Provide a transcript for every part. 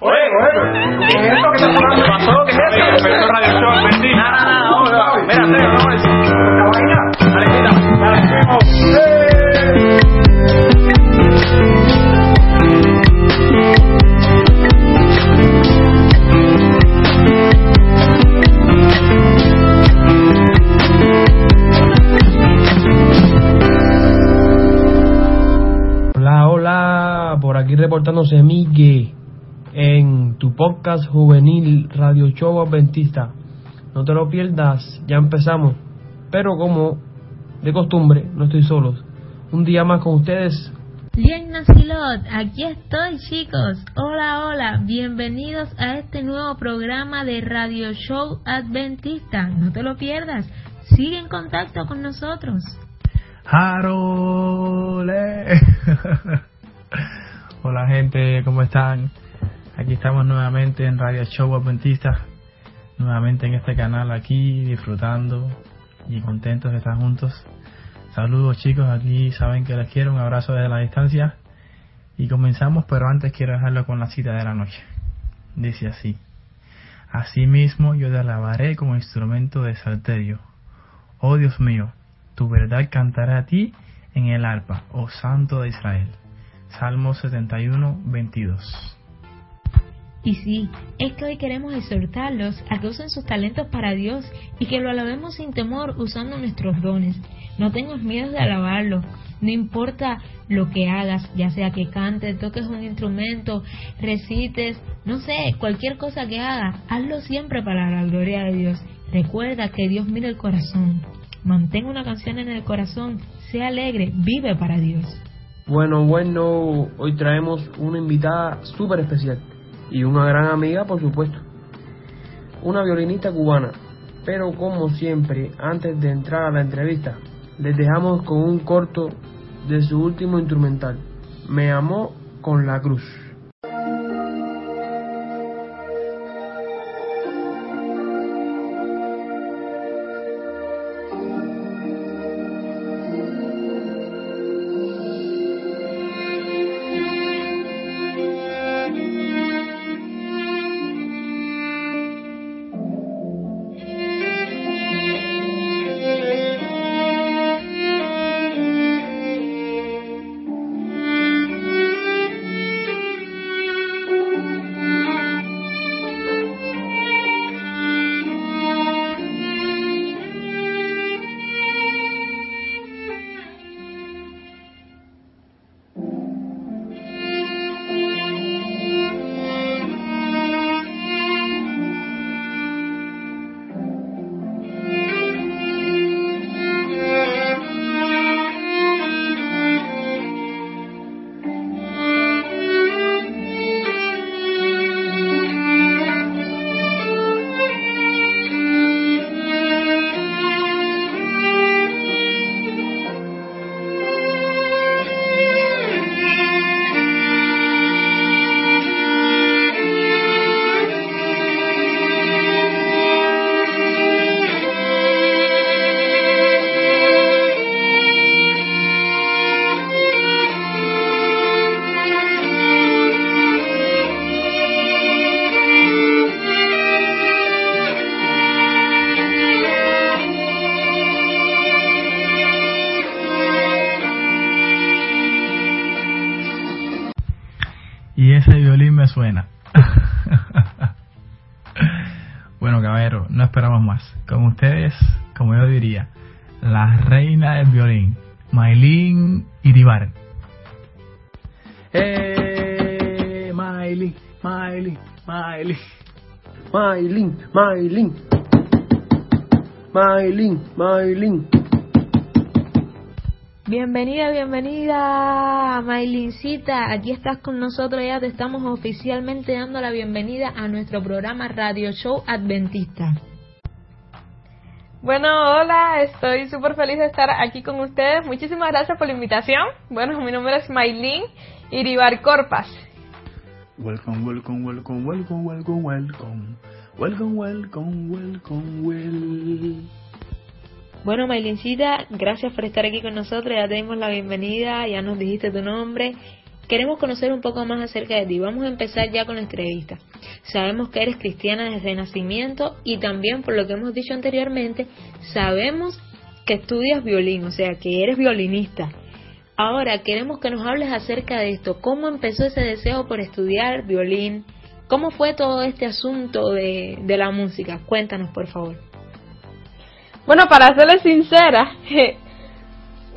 Oye, oye, ¿qué es esto que está sonando? ¿Qué pasó? ¿Qué es esto? Empezó Radio Show, bendito. Nada, nada, vamos, vamos. Mira, Teo, vamos a decir. ¿Esta vaina? Dale, quita. Dale, vamos. ¡Eh! Hola, hola, por aquí reportándose Migue en tu podcast juvenil Radio Show Adventista. No te lo pierdas, ya empezamos. Pero como de costumbre, no estoy solo. Un día más con ustedes. Bien Nacilot, aquí estoy chicos. Hola, hola, bienvenidos a este nuevo programa de Radio Show Adventista. No te lo pierdas, sigue en contacto con nosotros. Harole. Hola gente, ¿cómo están? Aquí estamos nuevamente en Radio Show Adventista, nuevamente en este canal aquí, disfrutando y contentos de estar juntos. Saludos chicos, aquí saben que les quiero, un abrazo desde la distancia. Y comenzamos, pero antes quiero dejarlo con la cita de la noche. Dice así. Asimismo yo te alabaré como instrumento de salterio. Oh Dios mío, tu verdad cantará a ti en el arpa, oh Santo de Israel. Salmo 71, 22. Y sí, es que hoy queremos exhortarlos a que usen sus talentos para Dios y que lo alabemos sin temor usando nuestros dones. No tengas miedo de alabarlo. No importa lo que hagas, ya sea que cantes, toques un instrumento, recites, no sé, cualquier cosa que hagas, hazlo siempre para la gloria de Dios. Recuerda que Dios mira el corazón. Mantén una canción en el corazón, sea alegre, vive para Dios. Bueno, bueno, hoy traemos una invitada súper especial y una gran amiga, por supuesto. Una violinista cubana. Pero como siempre, antes de entrar a la entrevista, les dejamos con un corto de su último instrumental, Me amó con la cruz. Reina del violín, Maylin Iribar. ¡Eh! Maylin, Maylin, Maylin. Maylin, Maylin. Maylin, Maylin. Bienvenida, bienvenida, Maylincita. Aquí estás con nosotros, ya te estamos oficialmente dando la bienvenida a nuestro programa Radio Show Adventista. Bueno, hola, estoy súper feliz de estar aquí con ustedes. Muchísimas gracias por la invitación. Bueno, mi nombre es Maylin Iribar Corpas. Welcome, welcome, welcome, welcome, welcome, welcome. Welcome, welcome, welcome, welcome. Bueno, Maylincita, gracias por estar aquí con nosotros. Ya te dimos la bienvenida, ya nos dijiste tu nombre. Queremos conocer un poco más acerca de ti. Vamos a empezar ya con la entrevista. Sabemos que eres cristiana desde nacimiento y también, por lo que hemos dicho anteriormente, sabemos que estudias violín, o sea, que eres violinista. Ahora queremos que nos hables acerca de esto. ¿Cómo empezó ese deseo por estudiar violín? ¿Cómo fue todo este asunto de, de la música? Cuéntanos, por favor. Bueno, para serles sincera,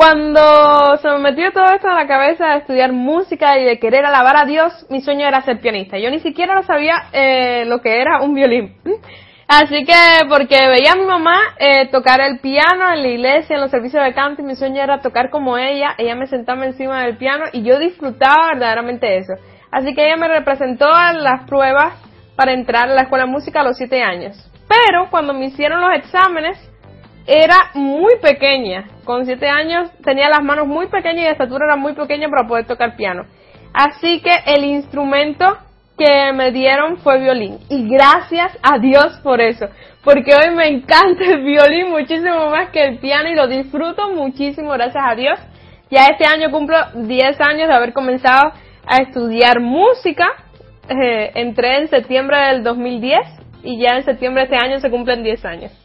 cuando se me metió todo esto en la cabeza de estudiar música y de querer alabar a Dios, mi sueño era ser pianista. Yo ni siquiera sabía eh, lo que era un violín. Así que, porque veía a mi mamá eh, tocar el piano en la iglesia, en los servicios de canto, y mi sueño era tocar como ella. Ella me sentaba encima del piano y yo disfrutaba verdaderamente eso. Así que ella me representó en las pruebas para entrar a la escuela de música a los siete años. Pero cuando me hicieron los exámenes, era muy pequeña. Con siete años tenía las manos muy pequeñas y la estatura era muy pequeña para poder tocar piano. Así que el instrumento que me dieron fue violín. Y gracias a Dios por eso. Porque hoy me encanta el violín muchísimo más que el piano y lo disfruto muchísimo gracias a Dios. Ya este año cumplo 10 años de haber comenzado a estudiar música. Eh, entré en septiembre del 2010 y ya en septiembre de este año se cumplen 10 años.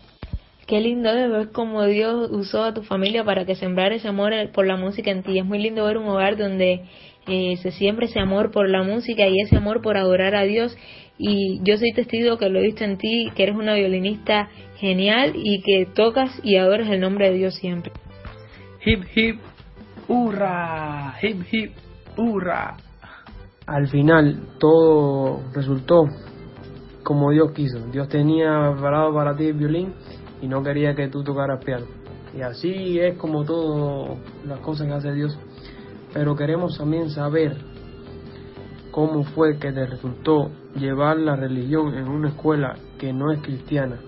Qué lindo es ver cómo Dios usó a tu familia para que sembrar ese amor por la música en ti. Es muy lindo ver un hogar donde eh, se siembra ese amor por la música y ese amor por adorar a Dios. Y yo soy testigo que lo he visto en ti, que eres una violinista genial y que tocas y adoras el nombre de Dios siempre. Hip hip, hurra, hip hip, hurra. Al final todo resultó como Dios quiso. Dios tenía preparado para ti el violín y no quería que tú tocaras piano. Y así es como todas las cosas que hace Dios. Pero queremos también saber cómo fue que te resultó llevar la religión en una escuela que no es cristiana.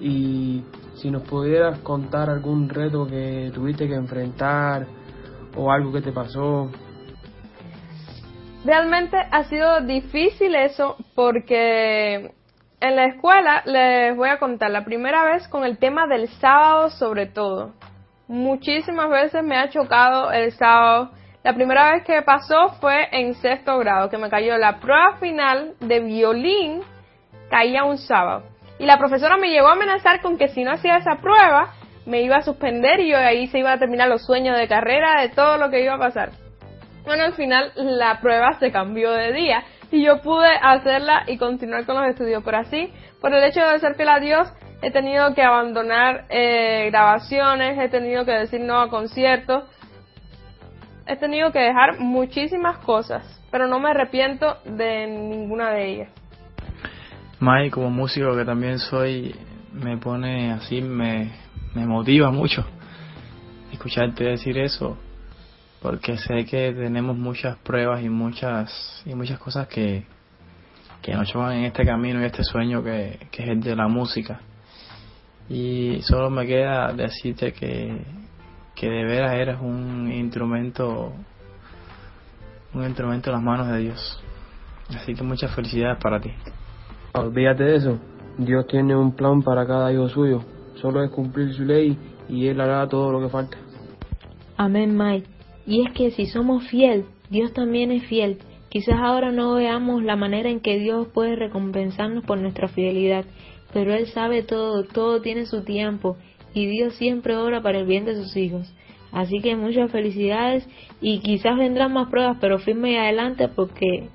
Y si nos pudieras contar algún reto que tuviste que enfrentar o algo que te pasó. Realmente ha sido difícil eso porque en la escuela les voy a contar la primera vez con el tema del sábado sobre todo. Muchísimas veces me ha chocado el sábado. La primera vez que pasó fue en sexto grado, que me cayó la prueba final de violín, caía un sábado. Y la profesora me llegó a amenazar con que si no hacía esa prueba, me iba a suspender y yo ahí se iba a terminar los sueños de carrera, de todo lo que iba a pasar. Bueno, al final la prueba se cambió de día y yo pude hacerla y continuar con los estudios. Pero así, por el hecho de ser fiel a Dios, he tenido que abandonar eh, grabaciones, he tenido que decir no a conciertos, he tenido que dejar muchísimas cosas, pero no me arrepiento de ninguna de ellas. Mai, como músico que también soy, me pone así, me, me motiva mucho escucharte decir eso porque sé que tenemos muchas pruebas y muchas y muchas cosas que, que nos llevan en este camino y este sueño que, que es el de la música. Y solo me queda decirte que, que de veras eres un instrumento, un instrumento en las manos de Dios. Así que muchas felicidades para ti. Olvídate de eso. Dios tiene un plan para cada hijo suyo. Solo es cumplir su ley y Él hará todo lo que falta. Amén, Mike. Y es que si somos fiel, Dios también es fiel. Quizás ahora no veamos la manera en que Dios puede recompensarnos por nuestra fidelidad, pero Él sabe todo, todo tiene su tiempo y Dios siempre ora para el bien de sus hijos. Así que muchas felicidades y quizás vendrán más pruebas, pero firme y adelante porque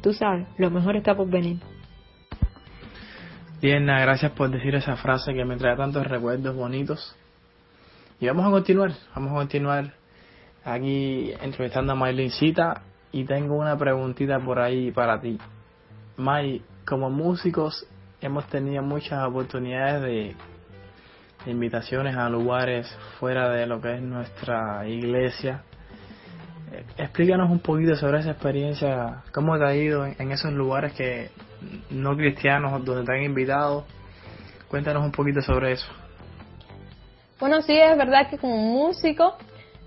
tú sabes, lo mejor está por venir. Bien, gracias por decir esa frase que me trae tantos recuerdos bonitos. Y vamos a continuar, vamos a continuar aquí entrevistando a Maylincita y tengo una preguntita por ahí para ti. May, como músicos hemos tenido muchas oportunidades de, invitaciones a lugares fuera de lo que es nuestra iglesia. Eh, explícanos un poquito sobre esa experiencia, cómo te ha ido en, en esos lugares que no cristianos donde te han invitado. Cuéntanos un poquito sobre eso. Bueno, sí, es verdad que como músico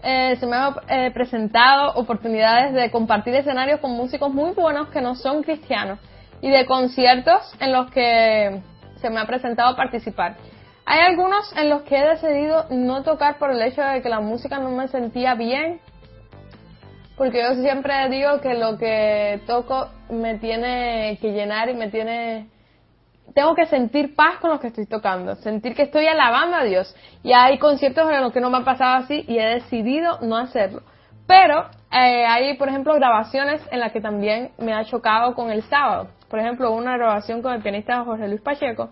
eh, se me han eh, presentado oportunidades de compartir escenarios con músicos muy buenos que no son cristianos y de conciertos en los que se me ha presentado participar. Hay algunos en los que he decidido no tocar por el hecho de que la música no me sentía bien porque yo siempre digo que lo que toco me tiene que llenar y me tiene tengo que sentir paz con lo que estoy tocando, sentir que estoy alabando a Dios. Y hay conciertos en los que no me ha pasado así y he decidido no hacerlo. Pero eh, hay, por ejemplo, grabaciones en las que también me ha chocado con el sábado. Por ejemplo, una grabación con el pianista Jorge Luis Pacheco,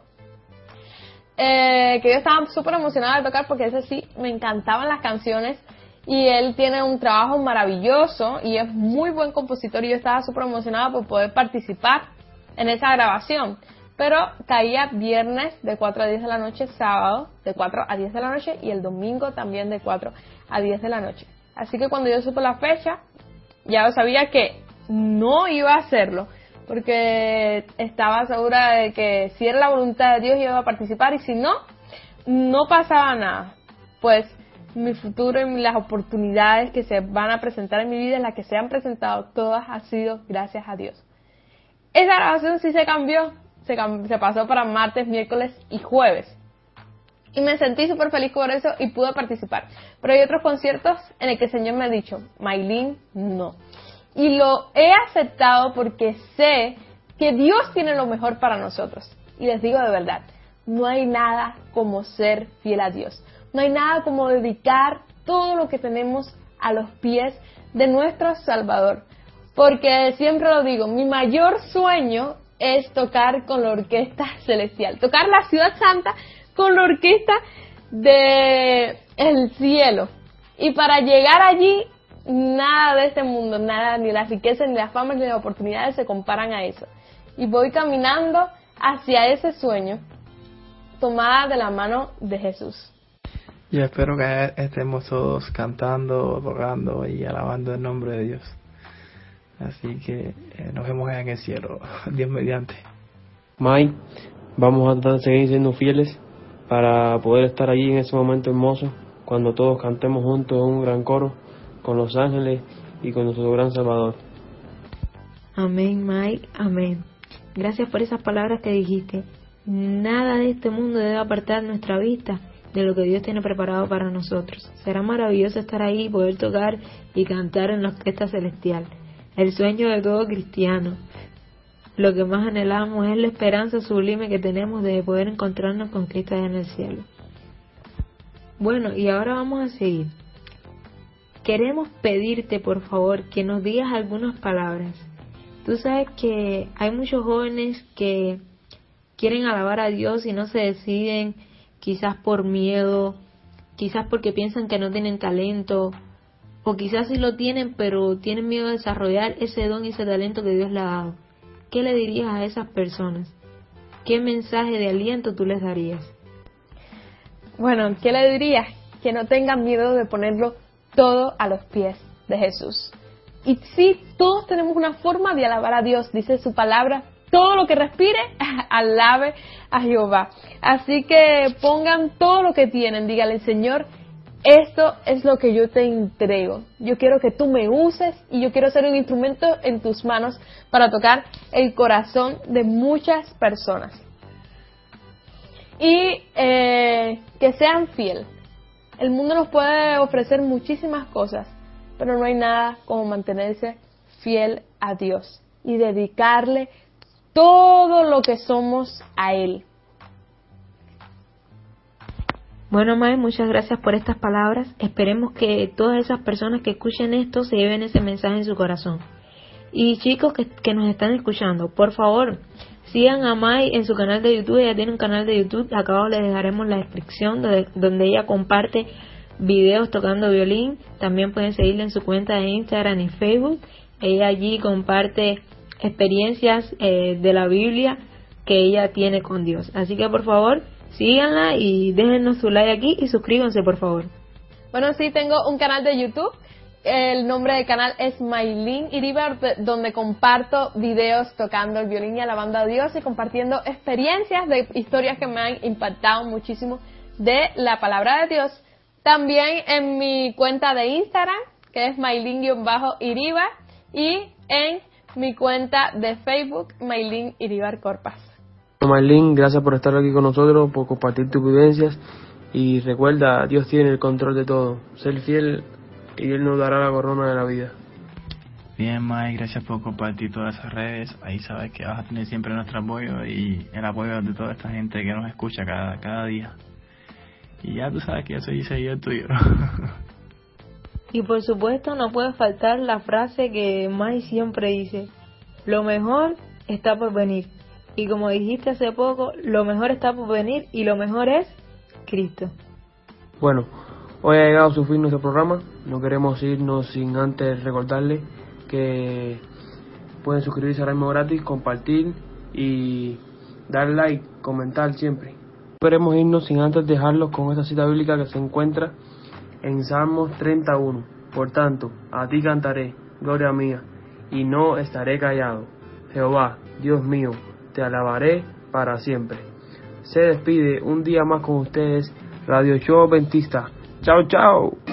eh, que yo estaba súper emocionada de tocar porque ese sí me encantaban las canciones y él tiene un trabajo maravilloso y es muy buen compositor y yo estaba súper emocionada por poder participar en esa grabación. Pero caía viernes de 4 a 10 de la noche, sábado de 4 a 10 de la noche y el domingo también de 4 a 10 de la noche. Así que cuando yo supe la fecha, ya sabía que no iba a hacerlo, porque estaba segura de que si era la voluntad de Dios iba a participar y si no, no pasaba nada. Pues mi futuro y las oportunidades que se van a presentar en mi vida, las que se han presentado, todas han sido gracias a Dios. Esa grabación sí se cambió, se, pasó para martes, miércoles y jueves. Y me sentí súper feliz por eso y pude participar. Pero hay otros conciertos en el que el Señor me ha dicho, Maylin, no. Y lo he aceptado porque sé que Dios tiene lo mejor para nosotros. Y les digo de verdad, no hay nada como ser fiel a Dios. No hay nada como dedicar todo lo que tenemos a los pies de nuestro Salvador. Porque siempre lo digo, mi mayor sueño es tocar con la orquesta celestial, tocar la ciudad santa con la orquesta de el cielo. Y para llegar allí, nada de este mundo, nada, ni la riqueza, ni la fama, ni las oportunidades se comparan a eso. Y voy caminando hacia ese sueño, tomada de la mano de Jesús. Y espero que estemos todos cantando, tocando y alabando el nombre de Dios. Así que eh, nos vemos en el cielo, Dios mediante. Mike, vamos a seguir siendo fieles para poder estar allí en ese momento hermoso, cuando todos cantemos juntos en un gran coro con los ángeles y con nuestro gran Salvador. Amén, Mike, amén. Gracias por esas palabras que dijiste. Nada de este mundo debe apartar nuestra vista de lo que Dios tiene preparado para nosotros. Será maravilloso estar ahí, poder tocar y cantar en la orquesta celestial. El sueño de todo cristiano. Lo que más anhelamos es la esperanza sublime que tenemos de poder encontrarnos con Cristo en el cielo. Bueno, y ahora vamos a seguir. Queremos pedirte, por favor, que nos digas algunas palabras. Tú sabes que hay muchos jóvenes que quieren alabar a Dios y no se deciden quizás por miedo, quizás porque piensan que no tienen talento, o quizás sí lo tienen, pero tienen miedo de desarrollar ese don y ese talento que Dios le ha dado. ¿Qué le dirías a esas personas? ¿Qué mensaje de aliento tú les darías? Bueno, ¿qué le dirías? Que no tengan miedo de ponerlo todo a los pies de Jesús. Y sí, todos tenemos una forma de alabar a Dios, dice su palabra, todo lo que respire, alabe a Jehová. Así que pongan todo lo que tienen, dígale, Señor, esto es lo que yo te entrego. Yo quiero que tú me uses y yo quiero ser un instrumento en tus manos para tocar el corazón de muchas personas. Y eh, que sean fiel. El mundo nos puede ofrecer muchísimas cosas, pero no hay nada como mantenerse fiel a Dios y dedicarle todo lo que somos a Él. Bueno, Mae, muchas gracias por estas palabras. Esperemos que todas esas personas que escuchen esto se lleven ese mensaje en su corazón. Y chicos que, nos están escuchando, por favor, sigan a Mai en su canal de YouTube. Ella tiene un canal de YouTube. Acá les dejaremos la descripción donde, donde ella comparte videos tocando violín. También pueden seguirla en su cuenta de Instagram y Facebook. Ella allí comparte experiencias eh, de la Biblia que ella tiene con Dios. Así que por favor, síganla y déjenos su like aquí y suscríbanse por favor. Bueno, sí, tengo un canal de YouTube. El nombre del canal es Maylin Iribar, donde comparto videos tocando el violín y alabando a Dios y compartiendo experiencias de historias que me han impactado muchísimo de la palabra de Dios. También en mi cuenta de Instagram, que es Maylin-Iribar, y en mi cuenta de Facebook, Maylin Iribar Corpas. Maylin, gracias por estar aquí con nosotros, por compartir tus vivencias y recuerda, Dios tiene el control de todo. Ser fiel y Él nos dará la corona de la vida. Bien, Mike, gracias por compartir todas esas redes. Ahí sabes que vas a tener siempre nuestro apoyo y el apoyo de toda esta gente que nos escucha cada, cada día. Y ya tú sabes que yo soy seguidor tuyo. y por supuesto no puede faltar la frase que Mike siempre dice, lo mejor está por venir. Y como dijiste hace poco, lo mejor está por venir y lo mejor es Cristo. Bueno, hoy ha llegado su fin nuestro programa. No queremos irnos sin antes recordarle que pueden suscribirse ahora mismo gratis, compartir y dar like, comentar siempre. No queremos irnos sin antes dejarlos con esta cita bíblica que se encuentra en Salmos 31. Por tanto, a ti cantaré, gloria mía, y no estaré callado. Jehová, Dios mío, te alabaré para siempre. Se despide un día más con ustedes Radio Show Adventista. Chao, chao.